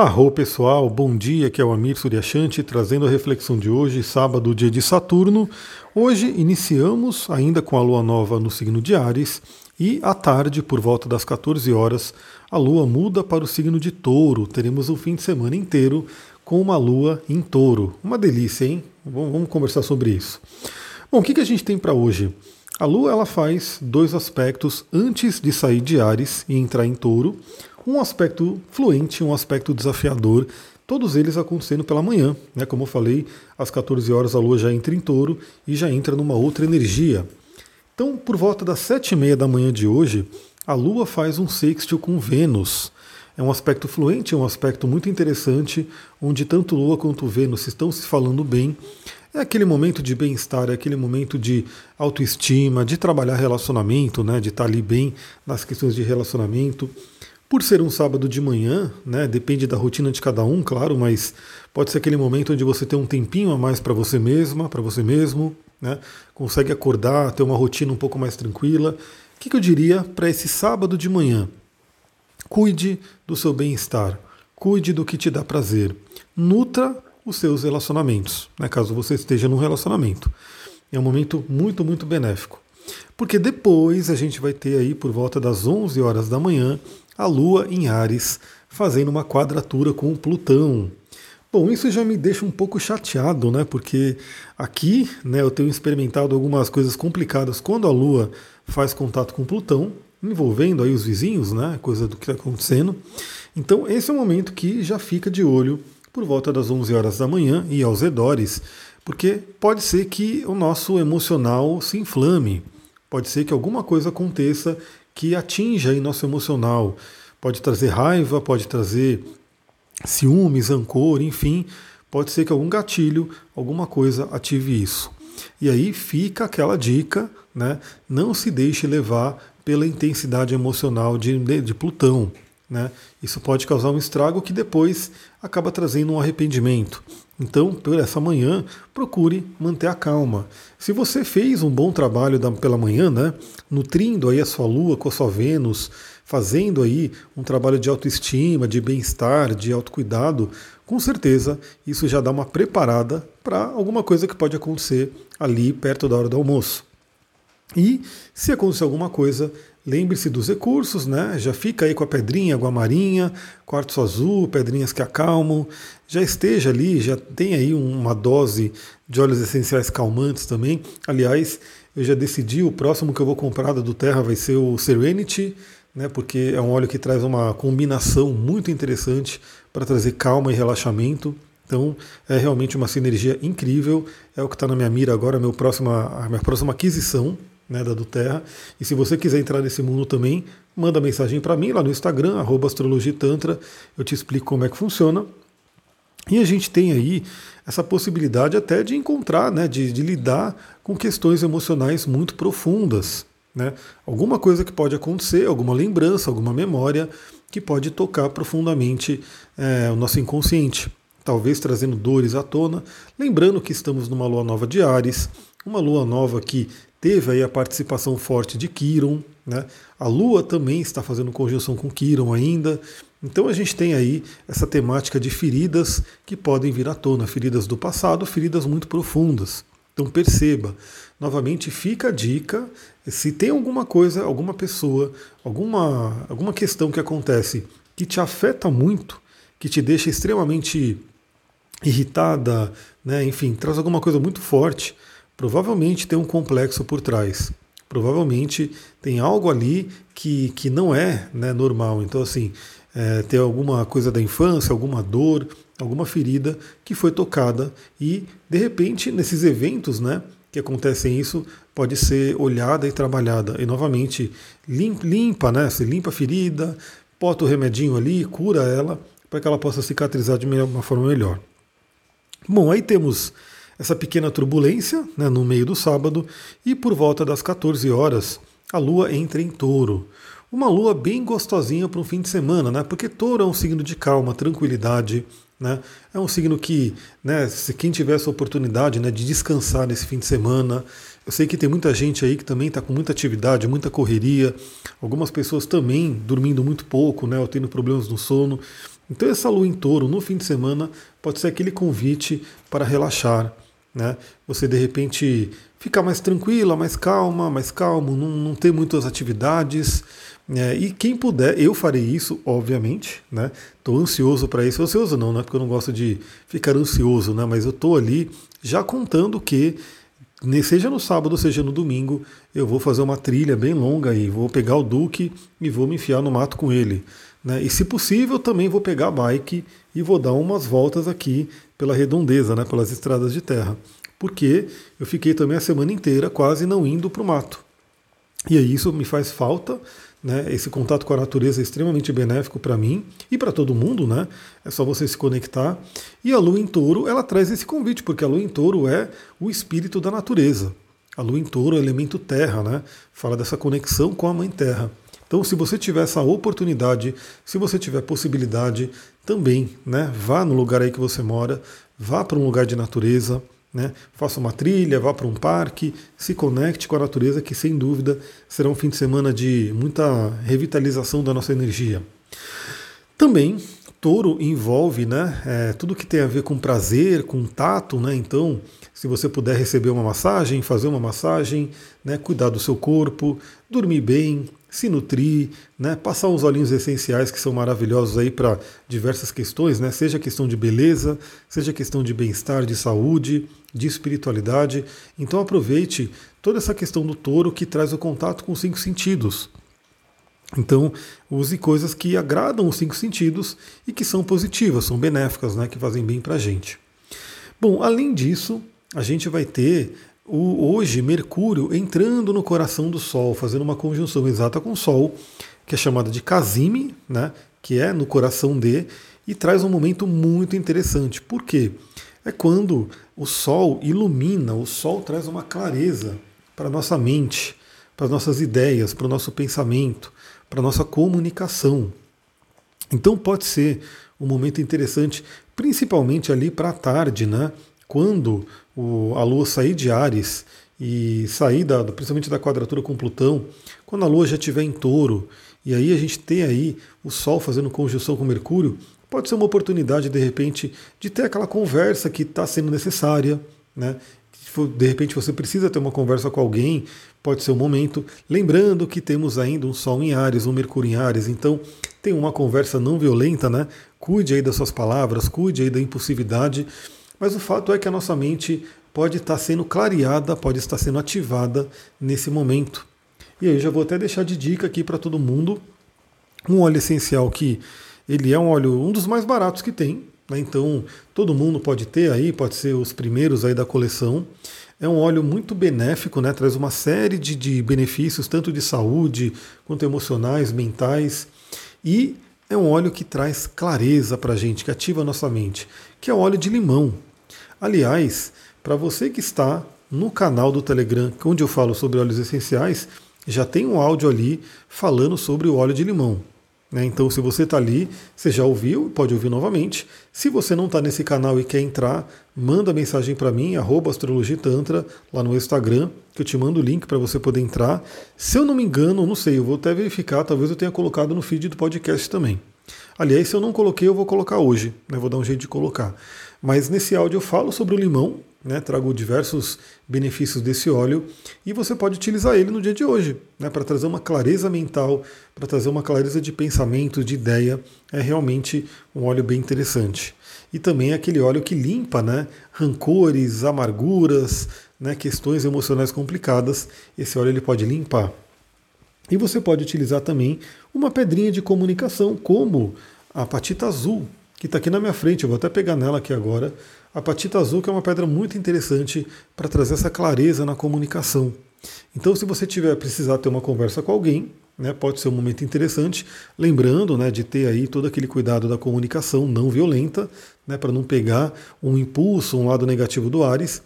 Arro pessoal, bom dia, que é o Amir Suryashanti trazendo a reflexão de hoje, sábado, dia de Saturno. Hoje iniciamos ainda com a lua nova no signo de Ares e à tarde, por volta das 14 horas, a lua muda para o signo de Touro. Teremos o fim de semana inteiro com uma lua em Touro. Uma delícia, hein? Vamos conversar sobre isso. Bom, o que a gente tem para hoje? A lua ela faz dois aspectos antes de sair de Ares e entrar em Touro um aspecto fluente, um aspecto desafiador, todos eles acontecendo pela manhã. Né? Como eu falei, às 14 horas a Lua já entra em touro e já entra numa outra energia. Então, por volta das 7 e meia da manhã de hoje, a Lua faz um sextil com Vênus. É um aspecto fluente, é um aspecto muito interessante, onde tanto Lua quanto Vênus estão se falando bem. É aquele momento de bem-estar, é aquele momento de autoestima, de trabalhar relacionamento, né, de estar ali bem nas questões de relacionamento. Por ser um sábado de manhã, né, depende da rotina de cada um, claro, mas pode ser aquele momento onde você tem um tempinho a mais para você mesma, para você mesmo, né, consegue acordar, ter uma rotina um pouco mais tranquila. O que, que eu diria para esse sábado de manhã? Cuide do seu bem-estar, cuide do que te dá prazer, nutra os seus relacionamentos, né, caso você esteja num relacionamento. É um momento muito, muito benéfico. Porque depois a gente vai ter aí por volta das 11 horas da manhã a Lua em Ares, fazendo uma quadratura com Plutão. Bom, isso já me deixa um pouco chateado, né? Porque aqui, né, eu tenho experimentado algumas coisas complicadas quando a Lua faz contato com Plutão, envolvendo aí os vizinhos, né? Coisa do que está acontecendo. Então, esse é o momento que já fica de olho por volta das 11 horas da manhã e aos redores, porque pode ser que o nosso emocional se inflame, pode ser que alguma coisa aconteça que atinja aí nosso emocional. Pode trazer raiva, pode trazer ciúmes, rancor, enfim, pode ser que algum gatilho, alguma coisa ative isso. E aí fica aquela dica, né? Não se deixe levar pela intensidade emocional de, de, de Plutão. Né? Isso pode causar um estrago que depois acaba trazendo um arrependimento. Então, por essa manhã, procure manter a calma. Se você fez um bom trabalho pela manhã, né, nutrindo aí a sua lua com a sua Vênus, fazendo aí um trabalho de autoestima, de bem-estar, de autocuidado, com certeza isso já dá uma preparada para alguma coisa que pode acontecer ali perto da hora do almoço. E se acontecer alguma coisa, lembre-se dos recursos, né? Já fica aí com a pedrinha, água marinha, quartzo azul, pedrinhas que acalmam. Já esteja ali, já tem aí uma dose de óleos essenciais calmantes também. Aliás, eu já decidi, o próximo que eu vou comprar do Terra vai ser o Serenity, né? Porque é um óleo que traz uma combinação muito interessante para trazer calma e relaxamento. Então é realmente uma sinergia incrível. É o que está na minha mira agora, meu próxima, a minha próxima aquisição né, da do Terra. E se você quiser entrar nesse mundo também, manda mensagem para mim lá no Instagram, astrologitantra, eu te explico como é que funciona. E a gente tem aí essa possibilidade até de encontrar, né, de, de lidar com questões emocionais muito profundas. Né? Alguma coisa que pode acontecer, alguma lembrança, alguma memória que pode tocar profundamente é, o nosso inconsciente, talvez trazendo dores à tona. Lembrando que estamos numa lua nova de Ares, uma lua nova que teve aí a participação forte de Quiron, né? A Lua também está fazendo conjunção com Quiron ainda. Então a gente tem aí essa temática de feridas que podem vir à tona, feridas do passado, feridas muito profundas. Então perceba, novamente fica a dica, se tem alguma coisa, alguma pessoa, alguma, alguma questão que acontece que te afeta muito, que te deixa extremamente irritada, né? enfim, traz alguma coisa muito forte, provavelmente tem um complexo por trás. Provavelmente tem algo ali que, que não é né, normal. Então, assim, é, tem alguma coisa da infância, alguma dor, alguma ferida que foi tocada e, de repente, nesses eventos, né, que acontecem isso, pode ser olhada e trabalhada. E, novamente, limpa, limpa né, se limpa a ferida, bota o remedinho ali, cura ela, para que ela possa cicatrizar de uma forma melhor. Bom, aí temos essa pequena turbulência né, no meio do sábado e por volta das 14 horas a Lua entra em touro. Uma lua bem gostosinha para um fim de semana, né? Porque touro é um signo de calma, tranquilidade, né? É um signo que, né, se quem tiver essa oportunidade né, de descansar nesse fim de semana, eu sei que tem muita gente aí que também está com muita atividade, muita correria, algumas pessoas também dormindo muito pouco, né, ou tendo problemas no sono. Então essa lua em touro no fim de semana pode ser aquele convite para relaxar, né? Você de repente ficar mais tranquila, mais calma, mais calmo, não, não ter muitas atividades. É, e quem puder, eu farei isso, obviamente, né? Ansioso para isso. Ansioso não, né? Porque eu não gosto de ficar ansioso, né? Mas eu tô ali já contando que seja no sábado, seja no domingo, eu vou fazer uma trilha bem longa aí, vou pegar o Duque e vou me enfiar no mato com ele. Né? E se possível, também vou pegar a bike e vou dar umas voltas aqui pela redondeza, né? pelas estradas de terra. Porque eu fiquei também a semana inteira quase não indo para o mato. E aí isso me faz falta, né? Esse contato com a natureza é extremamente benéfico para mim e para todo mundo, né? É só você se conectar. E a lua em touro, ela traz esse convite, porque a lua em touro é o espírito da natureza. A lua em touro é o elemento terra, né? Fala dessa conexão com a mãe terra. Então, se você tiver essa oportunidade, se você tiver possibilidade, também, né? Vá no lugar aí que você mora, vá para um lugar de natureza, né? Faça uma trilha, vá para um parque, se conecte com a natureza, que sem dúvida será um fim de semana de muita revitalização da nossa energia. Também, touro envolve né, é, tudo que tem a ver com prazer, com tato, né? Então, se você puder receber uma massagem, fazer uma massagem, né, cuidar do seu corpo, dormir bem, se nutrir, né, passar uns olhinhos essenciais que são maravilhosos aí para diversas questões, né, seja questão de beleza, seja questão de bem-estar, de saúde, de espiritualidade. Então aproveite toda essa questão do touro que traz o contato com os cinco sentidos. Então, use coisas que agradam os cinco sentidos e que são positivas, são benéficas, né, que fazem bem para a gente. Bom, além disso, a gente vai ter o, hoje Mercúrio entrando no coração do Sol, fazendo uma conjunção exata com o Sol, que é chamada de Casime, né, que é no coração de, e traz um momento muito interessante. Por quê? É quando o Sol ilumina, o Sol traz uma clareza para a nossa mente, para as nossas ideias, para o nosso pensamento, para a nossa comunicação. Então pode ser um momento interessante, principalmente ali para a tarde, né? Quando o, a Lua sair de Ares e sair da, principalmente da quadratura com Plutão, quando a Lua já estiver em touro, e aí a gente tem aí o Sol fazendo conjunção com Mercúrio, pode ser uma oportunidade, de repente, de ter aquela conversa que está sendo necessária, né? De repente você precisa ter uma conversa com alguém, pode ser o um momento. Lembrando que temos ainda um Sol em Ares, um Mercúrio em Ares, então tem uma conversa não violenta, né? Cuide aí das suas palavras, cuide aí da impulsividade mas o fato é que a nossa mente pode estar sendo clareada, pode estar sendo ativada nesse momento. E aí já vou até deixar de dica aqui para todo mundo um óleo essencial que ele é um óleo um dos mais baratos que tem, né? então todo mundo pode ter aí, pode ser os primeiros aí da coleção. É um óleo muito benéfico, né? traz uma série de, de benefícios, tanto de saúde quanto emocionais, mentais. E é um óleo que traz clareza para a gente, que ativa a nossa mente, que é o óleo de limão. Aliás, para você que está no canal do Telegram, onde eu falo sobre óleos essenciais, já tem um áudio ali falando sobre o óleo de limão. Né? Então, se você está ali, você já ouviu, pode ouvir novamente. Se você não está nesse canal e quer entrar, manda mensagem para mim, astrologitantra, lá no Instagram, que eu te mando o link para você poder entrar. Se eu não me engano, não sei, eu vou até verificar, talvez eu tenha colocado no feed do podcast também. Aliás, se eu não coloquei, eu vou colocar hoje, né? vou dar um jeito de colocar. Mas nesse áudio eu falo sobre o limão, né, trago diversos benefícios desse óleo e você pode utilizar ele no dia de hoje, né, para trazer uma clareza mental, para trazer uma clareza de pensamento, de ideia. É realmente um óleo bem interessante. E também é aquele óleo que limpa né, rancores, amarguras, né, questões emocionais complicadas. Esse óleo ele pode limpar. E você pode utilizar também uma pedrinha de comunicação, como a patita azul, que está aqui na minha frente, eu vou até pegar nela aqui agora. A patita azul, que é uma pedra muito interessante para trazer essa clareza na comunicação. Então, se você tiver precisar ter uma conversa com alguém, né, pode ser um momento interessante, lembrando né, de ter aí todo aquele cuidado da comunicação não violenta, né, para não pegar um impulso, um lado negativo do Ares.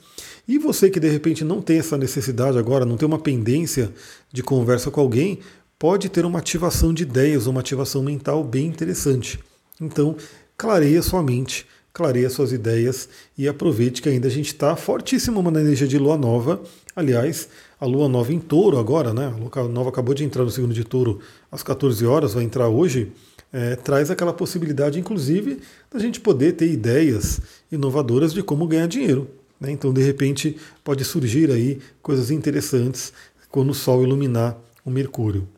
E você que de repente não tem essa necessidade agora, não tem uma pendência de conversa com alguém, pode ter uma ativação de ideias, uma ativação mental bem interessante. Então, clareia sua mente, clareia suas ideias e aproveite que ainda a gente está fortíssimo na energia de lua nova. Aliás, a lua nova em touro agora, né? A lua nova acabou de entrar no segundo de touro às 14 horas, vai entrar hoje. é, traz aquela possibilidade, inclusive, da gente poder ter ideias inovadoras de como ganhar dinheiro. Né? Então, de repente, pode surgir aí coisas interessantes quando o Sol iluminar o Mercúrio.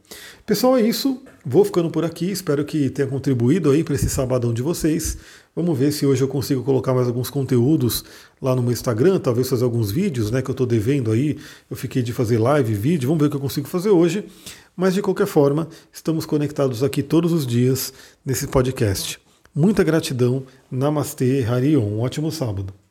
Pessoal, é isso. Vou ficando por aqui. Espero que tenha contribuído aí para esse sabadão de vocês. Vamos ver se hoje eu consigo colocar mais alguns conteúdos lá no meu Instagram, talvez fazer alguns vídeos, né, que eu estou devendo aí. Eu fiquei de fazer live, vídeo. Vamos ver o que eu consigo fazer hoje. Mas de qualquer forma, estamos conectados aqui todos os dias nesse podcast. Muita gratidão. Namastê, Harion. Um ótimo sábado.